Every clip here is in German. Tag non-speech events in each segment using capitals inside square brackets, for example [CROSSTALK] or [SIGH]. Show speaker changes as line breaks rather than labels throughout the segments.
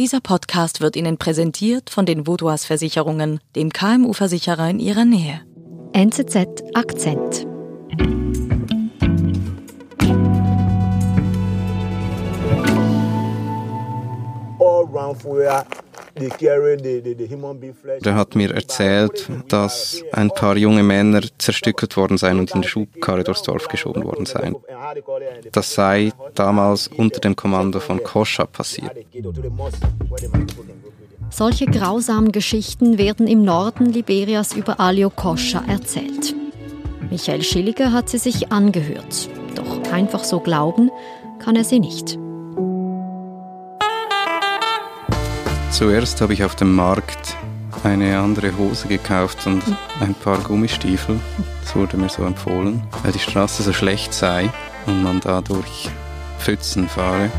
Dieser Podcast wird Ihnen präsentiert von den Vodouas Versicherungen, dem KMU-Versicherer in Ihrer Nähe.
NZZ Akzent.
Er hat mir erzählt, dass ein paar junge Männer zerstückelt worden seien und in der Schubkarre durchs Dorf geschoben worden seien. Das sei damals unter dem Kommando von Koscha passiert.
Solche grausamen Geschichten werden im Norden Liberias über Alio Koscha erzählt. Michael Schilliger hat sie sich angehört. Doch einfach so glauben kann er sie nicht.
Zuerst habe ich auf dem Markt eine andere Hose gekauft und ein paar Gummistiefel. Das wurde mir so empfohlen, weil die Straße so schlecht sei und man da durch Pfützen fahre.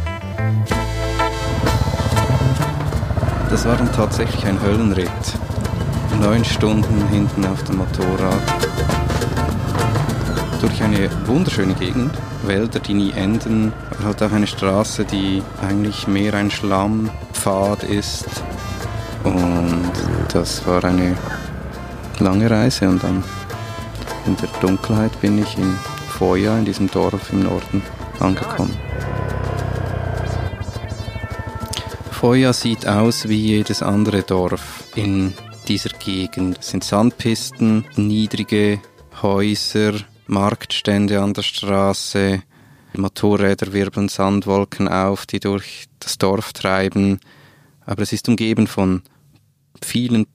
Das war dann tatsächlich ein Höllenritt. Neun Stunden hinten auf dem Motorrad. Durch eine wunderschöne Gegend, Wälder, die nie enden, aber halt auch eine Straße, die eigentlich mehr ein Schlammpfad ist. Und das war eine lange Reise und dann in der Dunkelheit bin ich in Foya, in diesem Dorf im Norden, angekommen. Foya sieht aus wie jedes andere Dorf in dieser Gegend. Es sind Sandpisten, niedrige Häuser, Marktstände an der Straße, Motorräder wirbeln Sandwolken auf, die durch das Dorf treiben. Aber es ist umgeben von vielen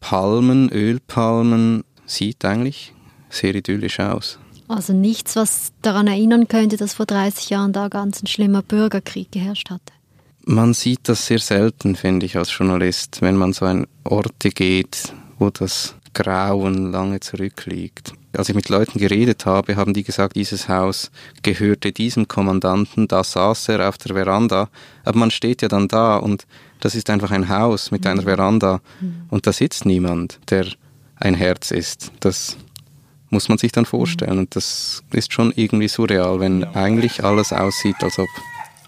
Palmen, Ölpalmen. Sieht eigentlich sehr idyllisch aus.
Also nichts, was daran erinnern könnte, dass vor 30 Jahren da ganz ein schlimmer Bürgerkrieg geherrscht hatte.
Man sieht das sehr selten, finde ich, als Journalist, wenn man so an Orte geht, wo das Grauen lange zurückliegt. Als ich mit Leuten geredet habe, haben die gesagt, dieses Haus gehörte diesem Kommandanten, da saß er auf der Veranda. Aber man steht ja dann da und das ist einfach ein Haus mit einer Veranda und da sitzt niemand, der ein Herz ist. Das muss man sich dann vorstellen und das ist schon irgendwie surreal, wenn eigentlich alles aussieht, als ob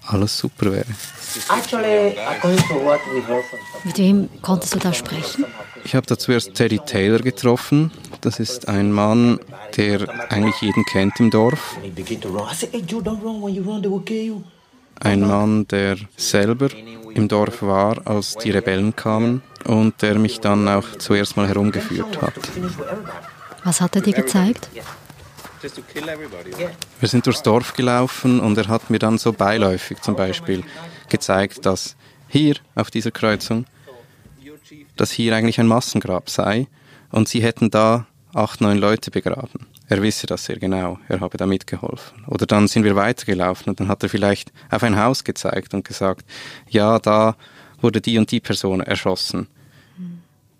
alles super wäre.
Mit wem konntest du da sprechen?
Ich habe da zuerst Teddy Taylor getroffen. Das ist ein Mann, der eigentlich jeden kennt im Dorf. Ein Mann, der selber im Dorf war, als die Rebellen kamen und der mich dann auch zuerst mal herumgeführt hat.
Was hat er dir gezeigt?
Wir sind durchs Dorf gelaufen und er hat mir dann so beiläufig zum Beispiel gezeigt, dass hier auf dieser Kreuzung, dass hier eigentlich ein Massengrab sei und sie hätten da acht, neun Leute begraben. Er wisse das sehr genau, er habe da mitgeholfen. Oder dann sind wir weitergelaufen und dann hat er vielleicht auf ein Haus gezeigt und gesagt, ja, da wurde die und die Person erschossen.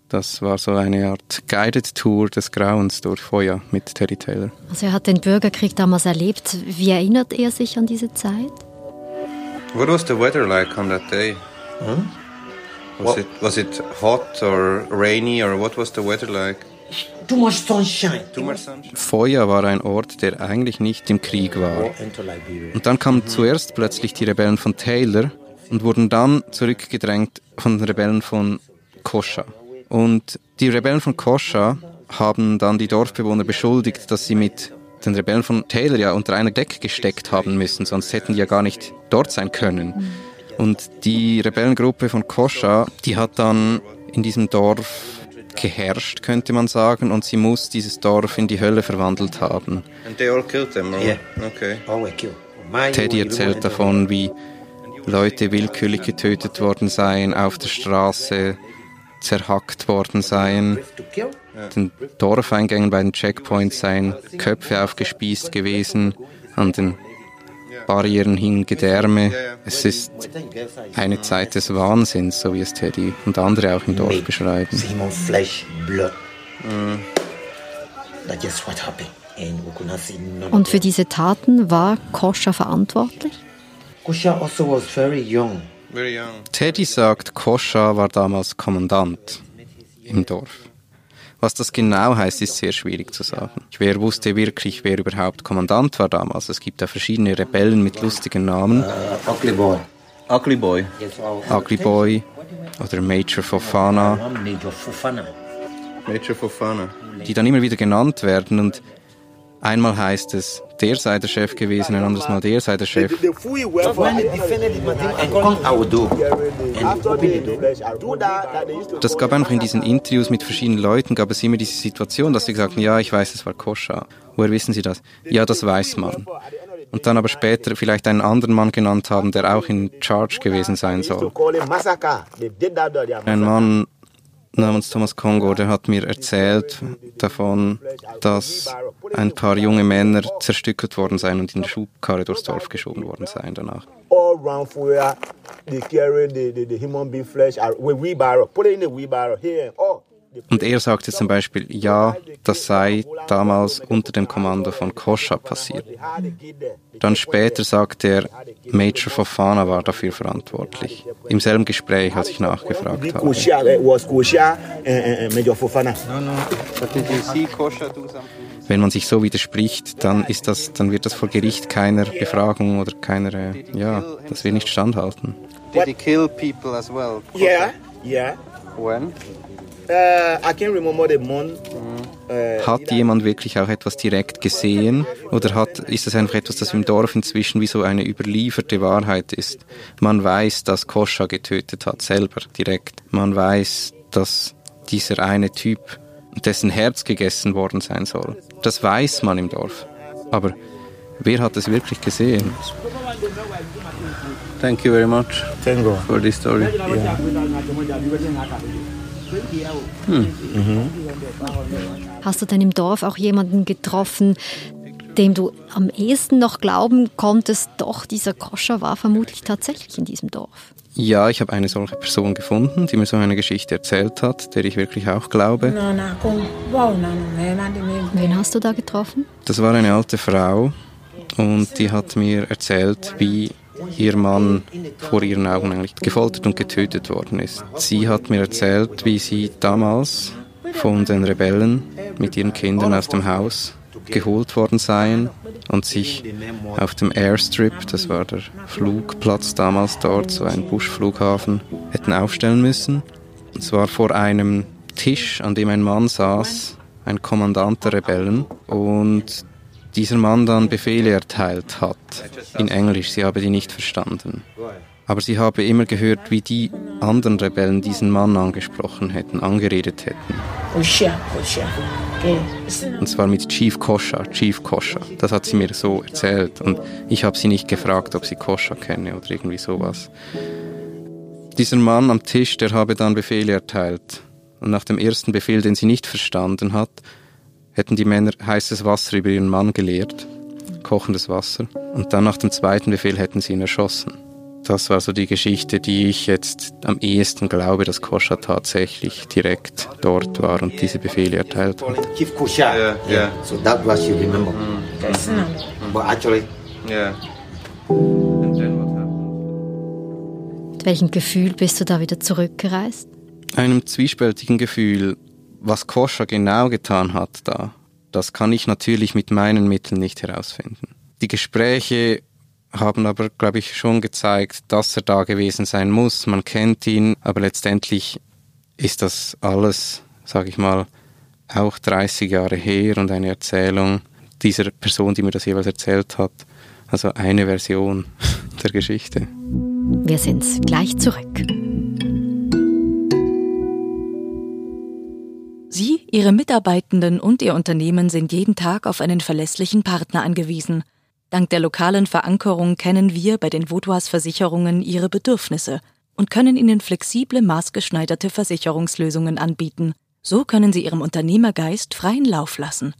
Das war so eine Art Guided Tour des Grauens durch Feuer mit Terry Taylor.
Also er hat den Bürgerkrieg damals erlebt. Wie erinnert er sich an diese Zeit?
What was the weather like on that day?
Hmm?
Was it was it hot or rainy or what was the weather like?
Too much sunshine.
Too much sunshine. Foya war ein Ort, der eigentlich nicht im Krieg war. Und dann kamen zuerst plötzlich die Rebellen von Taylor und wurden dann zurückgedrängt von den Rebellen von Koscha. Und die Rebellen von Koscha haben dann die Dorfbewohner beschuldigt, dass sie mit den Rebellen von Taylor ja unter einer Decke gesteckt haben müssen, sonst hätten die ja gar nicht dort sein können. Und die Rebellengruppe von Koscha, die hat dann in diesem Dorf geherrscht, könnte man sagen, und sie muss dieses Dorf in die Hölle verwandelt haben. And they all killed them,
Yeah.
Okay.
We kill. My-
Teddy erzählt davon, wie Leute willkürlich getötet worden seien, auf der Straße zerhackt worden seien. Den Dorfeingängen bei den Checkpoints seien Köpfe aufgespießt gewesen, an den Barrieren hingen Gedärme. Es ist eine Zeit des Wahnsinns, so wie es Teddy und andere auch im Dorf beschreiben.
Und für diese Taten war Koscha verantwortlich?
Also was very young.
Teddy sagt, Koscha war damals Kommandant im Dorf. Was das genau heißt, ist sehr schwierig zu sagen. Wer wusste wirklich, wer überhaupt Kommandant war damals? Es gibt da verschiedene Rebellen mit lustigen Namen.
Uh, ugly boy.
Ugly Boy. Ugly Boy oder Major Fofana,
One Major Fofana.
Major Fofana, die dann immer wieder genannt werden und einmal heißt es, der sei der Chef gewesen, ein anderes Mal der sei der Chef. Das gab einfach in diesen Interviews mit verschiedenen Leuten, gab es immer diese Situation, dass sie sagten, ja, ich weiß, es war Koscha. Woher wissen Sie das? Ja, das weiß man. Und dann aber später vielleicht einen anderen Mann genannt haben, der auch in Charge gewesen sein soll. Ein Mann namens Thomas Kongo, der hat mir erzählt davon, dass ein paar junge Männer zerstückelt worden seien und in der Schubkarre durchs Dorf geschoben worden seien danach.
all
Und er sagte zum Beispiel, ja, das sei damals unter dem Kommando von Koscha passiert. Dann später sagte er, Major Fofana war dafür verantwortlich. Im selben Gespräch, als ich nachgefragt habe.
And Major Fofana.
Wenn man sich so widerspricht, dann ist das, dann wird das vor Gericht keiner Befragung oder keiner, äh, ja, das wird nicht standhalten.
Did he kill people as well?
Yeah, yeah.
When?
I can't remember the month. Uh,
Hat jemand wirklich auch etwas direkt gesehen oder hat, ist das einfach etwas, das im Dorf inzwischen wie so eine überlieferte Wahrheit ist? Man weiß, dass Koscha getötet hat, selber direkt. Man weiß, dass dieser eine Typ, dessen Herz gegessen worden sein soll. Das weiß man im Dorf. Aber wer hat es wirklich gesehen? Thank you very much
Thank God.
for this story.
Hast du denn im Dorf auch jemanden getroffen, dem du am ehesten noch glauben konntest, doch dieser Koscher war vermutlich tatsächlich in diesem Dorf?
Ja, ich habe eine solche Person gefunden, die mir so eine Geschichte erzählt hat, der ich wirklich auch glaube.
Wen hast du da getroffen?
Das war eine alte Frau und die hat mir erzählt, wie ihr Mann vor ihren Augen eigentlich gefoltert und getötet worden ist. Sie hat mir erzählt, wie sie damals von den Rebellen mit ihren Kindern aus dem Haus geholt worden seien und sich auf dem Airstrip, das war der Flugplatz damals dort, so ein Buschflughafen, hätten aufstellen müssen. Und zwar vor einem Tisch, an dem ein Mann saß, ein Kommandant der Rebellen und dieser Mann dann Befehle erteilt hat in Englisch. Sie habe die nicht verstanden. Aber sie habe immer gehört, wie die anderen Rebellen diesen Mann angesprochen hätten, angeredet hätten. Und zwar mit Chief Kosha, Chief Kosha. Das hat sie mir so erzählt. Und ich habe sie nicht gefragt, ob sie Kosha kenne oder irgendwie sowas. Dieser Mann am Tisch, der habe dann Befehle erteilt. Und nach dem ersten Befehl, den sie nicht verstanden hat, hätten die Männer heißes Wasser über ihren Mann geleert, kochendes Wasser. Und dann nach dem zweiten Befehl hätten sie ihn erschossen. Das war so die Geschichte, die ich jetzt am ehesten glaube, dass Koscha tatsächlich direkt dort war und diese Befehle erteilt hat.
Chief Koshia.
Yeah, yeah.
So that was you remember. But actually,
Yeah. And then what happened?
Mit welchem Gefühl bist du da wieder zurückgereist?
Einem zwiespältigen Gefühl, was Koscha genau getan hat da, das kann ich natürlich mit meinen Mitteln nicht herausfinden. Die Gespräche haben aber, glaube ich, schon gezeigt, dass er da gewesen sein muss. Man kennt ihn, aber letztendlich ist das alles, sage ich mal, auch 30 Jahre her und eine Erzählung dieser Person, die mir das jeweils erzählt hat. Also eine Version [LAUGHS] der Geschichte.
Wir sind gleich zurück.
Ihre Mitarbeitenden und Ihr Unternehmen sind jeden Tag auf einen verlässlichen Partner angewiesen. Dank der lokalen Verankerung kennen wir bei den Vaudois Versicherungen Ihre Bedürfnisse und können Ihnen flexible, maßgeschneiderte Versicherungslösungen anbieten. So können Sie Ihrem Unternehmergeist freien Lauf lassen.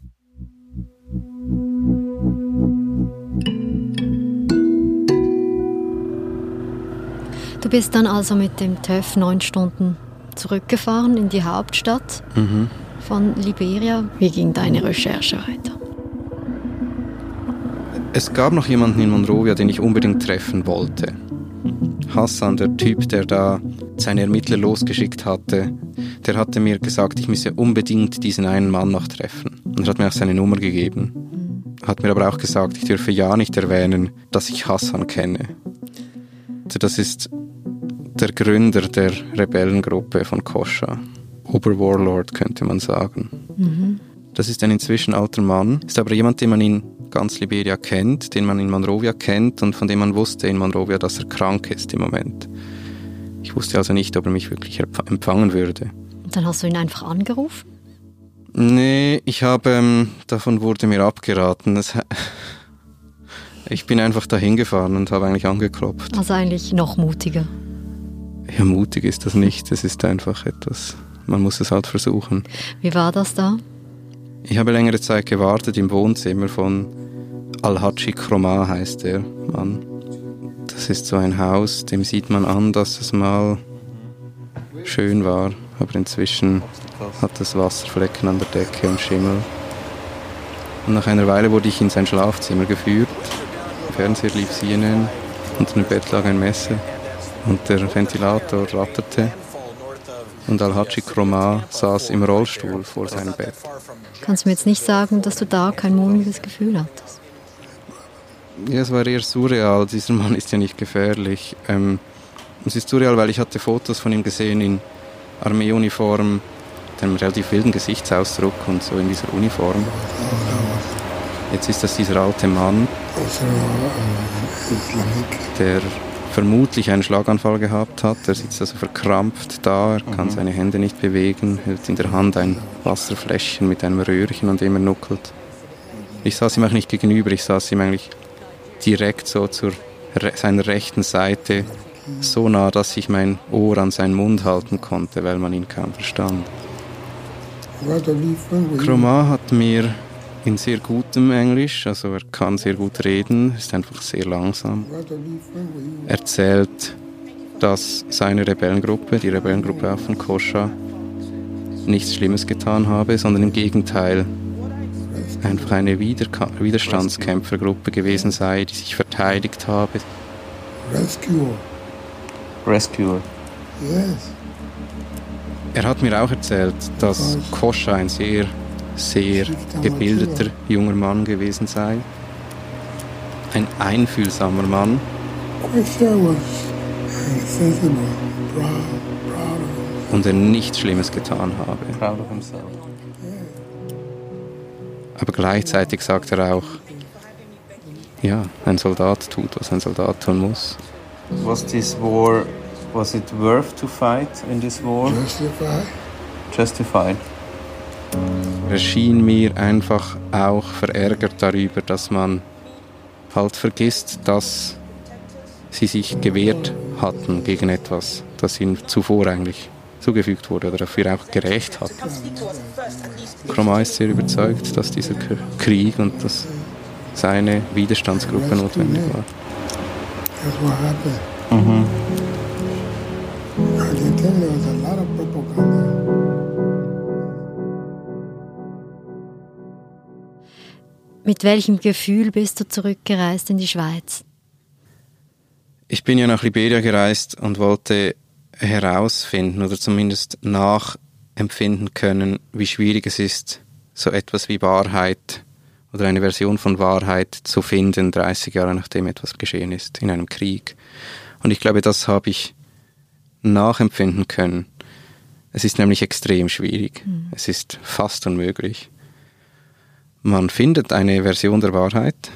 Du bist dann also mit dem TÜV neun Stunden zurückgefahren in die Hauptstadt von Liberia. Wie ging deine Recherche weiter?
Es gab noch jemanden in Monrovia, den ich unbedingt treffen wollte. Hassan, der Typ, der da seine Ermittler losgeschickt hatte, der hatte mir gesagt, ich müsse unbedingt diesen einen Mann noch treffen. Und er hat mir auch seine Nummer gegeben. Hat mir aber auch gesagt, ich dürfe ja nicht erwähnen, dass ich Hassan kenne. das ist der Gründer der Rebellengruppe von Koscha. Oberwarlord könnte man sagen. Mhm. Das ist ein inzwischen alter Mann, ist aber jemand, den man in ganz Liberia kennt, den man in Monrovia kennt und von dem man wusste in Monrovia, dass er krank ist im Moment. Ich wusste also nicht, ob er mich wirklich empfangen würde.
Und dann hast du ihn einfach angerufen?
Nee, ich habe, ähm, davon wurde mir abgeraten. Das, ich bin einfach dahin gefahren und habe eigentlich angeklopft.
Also eigentlich noch mutiger.
Ja, mutig ist das nicht. Es ist einfach etwas, man muss es halt versuchen.
Wie war das da?
Ich habe längere Zeit gewartet im Wohnzimmer von Al-Haji Kroma heißt der Mann. Das ist so ein Haus, dem sieht man an, dass es mal schön war, aber inzwischen hat es Wasserflecken an der Decke und Schimmel. Und nach einer Weile wurde ich in sein Schlafzimmer geführt. Im Fernseher lief CNN, unter dem Bett lag ein Messer und der Ventilator ratterte. Und Al-Haji Kroma saß im Rollstuhl vor seinem Bett.
Kannst du mir jetzt nicht sagen, dass du da kein mulmiges Gefühl hattest?
Ja, es war eher surreal. Dieser Mann ist ja nicht gefährlich. Ähm, es ist surreal, weil ich hatte Fotos von ihm gesehen in Armeeuniform, einem relativ wilden Gesichtsausdruck und so in dieser Uniform. Jetzt ist das dieser alte Mann, der vermutlich einen Schlaganfall gehabt hat. Er sitzt also verkrampft da, er kann mhm. seine Hände nicht bewegen, hält in der Hand ein Wasserfläschchen mit einem Röhrchen, an dem er nuckelt. Ich saß ihm eigentlich nicht gegenüber, ich saß ihm eigentlich direkt so zur seiner rechten Seite, so nah, dass ich mein Ohr an seinen Mund halten konnte, weil man ihn kaum verstand. Chroma hat mir in sehr gutem Englisch, also er kann sehr gut reden, ist einfach sehr langsam. Erzählt, dass seine Rebellengruppe, die Rebellengruppe auch von Koscha, nichts Schlimmes getan habe, sondern im Gegenteil einfach eine Wider Widerstandskämpfergruppe gewesen sei, die sich verteidigt habe.
Rescuer.
Rescuer.
Yes.
Er hat mir auch erzählt, dass Koscha ein sehr sehr gebildeter junger Mann gewesen sei. Ein einfühlsamer Mann. Und er nichts Schlimmes getan habe. Aber gleichzeitig sagt er auch, ja, ein Soldat tut, was ein Soldat tun muss.
Was this war, was it worth to fight in this war?
Justified.
Justified
er schien mir einfach auch verärgert darüber, dass man halt vergisst, dass sie sich gewehrt hatten gegen etwas, das ihnen zuvor eigentlich zugefügt wurde oder dafür auch gerecht hat. Chroma ist sehr überzeugt, dass dieser Krieg und dass seine Widerstandsgruppe notwendig war. Mhm.
Mit welchem Gefühl bist du zurückgereist in die Schweiz?
Ich bin ja nach Liberia gereist und wollte herausfinden oder zumindest nachempfinden können, wie schwierig es ist, so etwas wie Wahrheit oder eine Version von Wahrheit zu finden, 30 Jahre nachdem etwas geschehen ist, in einem Krieg. Und ich glaube, das habe ich nachempfinden können. Es ist nämlich extrem schwierig. Mhm. Es ist fast unmöglich. Man findet eine Version der Wahrheit.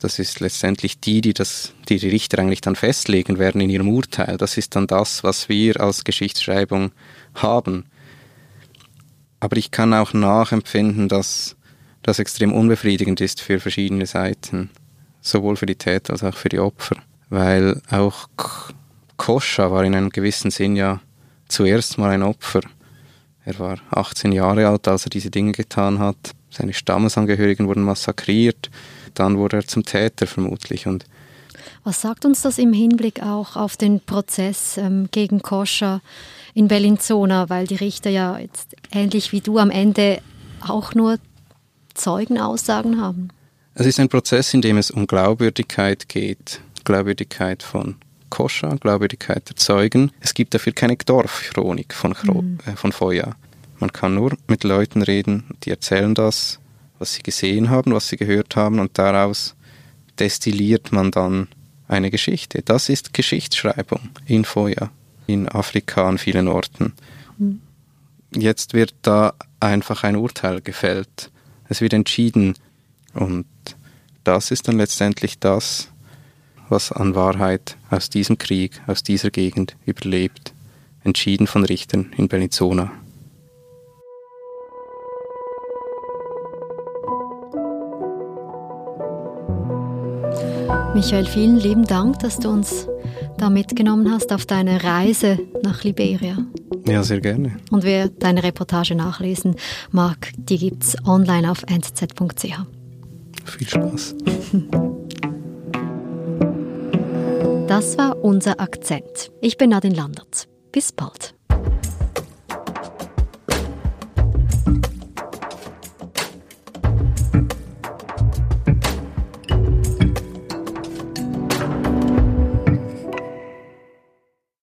Das ist letztendlich die, die, das, die die Richter eigentlich dann festlegen werden in ihrem Urteil. Das ist dann das, was wir als Geschichtsschreibung haben. Aber ich kann auch nachempfinden, dass das extrem unbefriedigend ist für verschiedene Seiten, sowohl für die Täter als auch für die Opfer. Weil auch Koscha war in einem gewissen Sinn ja zuerst mal ein Opfer. Er war 18 Jahre alt, als er diese Dinge getan hat. Seine Stammesangehörigen wurden massakriert. Dann wurde er zum Täter vermutlich. Und
Was sagt uns das im Hinblick auch auf den Prozess ähm, gegen Koscher in Bellinzona? Weil die Richter ja jetzt ähnlich wie du am Ende auch nur Zeugenaussagen haben.
Es ist ein Prozess, in dem es um Glaubwürdigkeit geht. Glaubwürdigkeit von Koscher, Glaubwürdigkeit der Zeugen. Es gibt dafür keine Dorfchronik von, Chro mhm. äh, von Foya. Man kann nur mit Leuten reden, die erzählen das, was sie gesehen haben, was sie gehört haben und daraus destilliert man dann eine Geschichte. Das ist Geschichtsschreibung in Foya, in Afrika an vielen Orten. Mhm. Jetzt wird da einfach ein Urteil gefällt. Es wird entschieden. Und das ist dann letztendlich das, was an Wahrheit aus diesem Krieg, aus dieser Gegend überlebt. Entschieden von Richtern in Bellinzona.
Michael, vielen lieben Dank, dass du uns da mitgenommen hast auf deine Reise nach Liberia.
Ja, sehr gerne.
Und wer deine Reportage nachlesen mag, die gibt es online auf nz.ch.
Viel Spaß.
Das war unser Akzent. Ich bin Nadine Landert. Bis bald.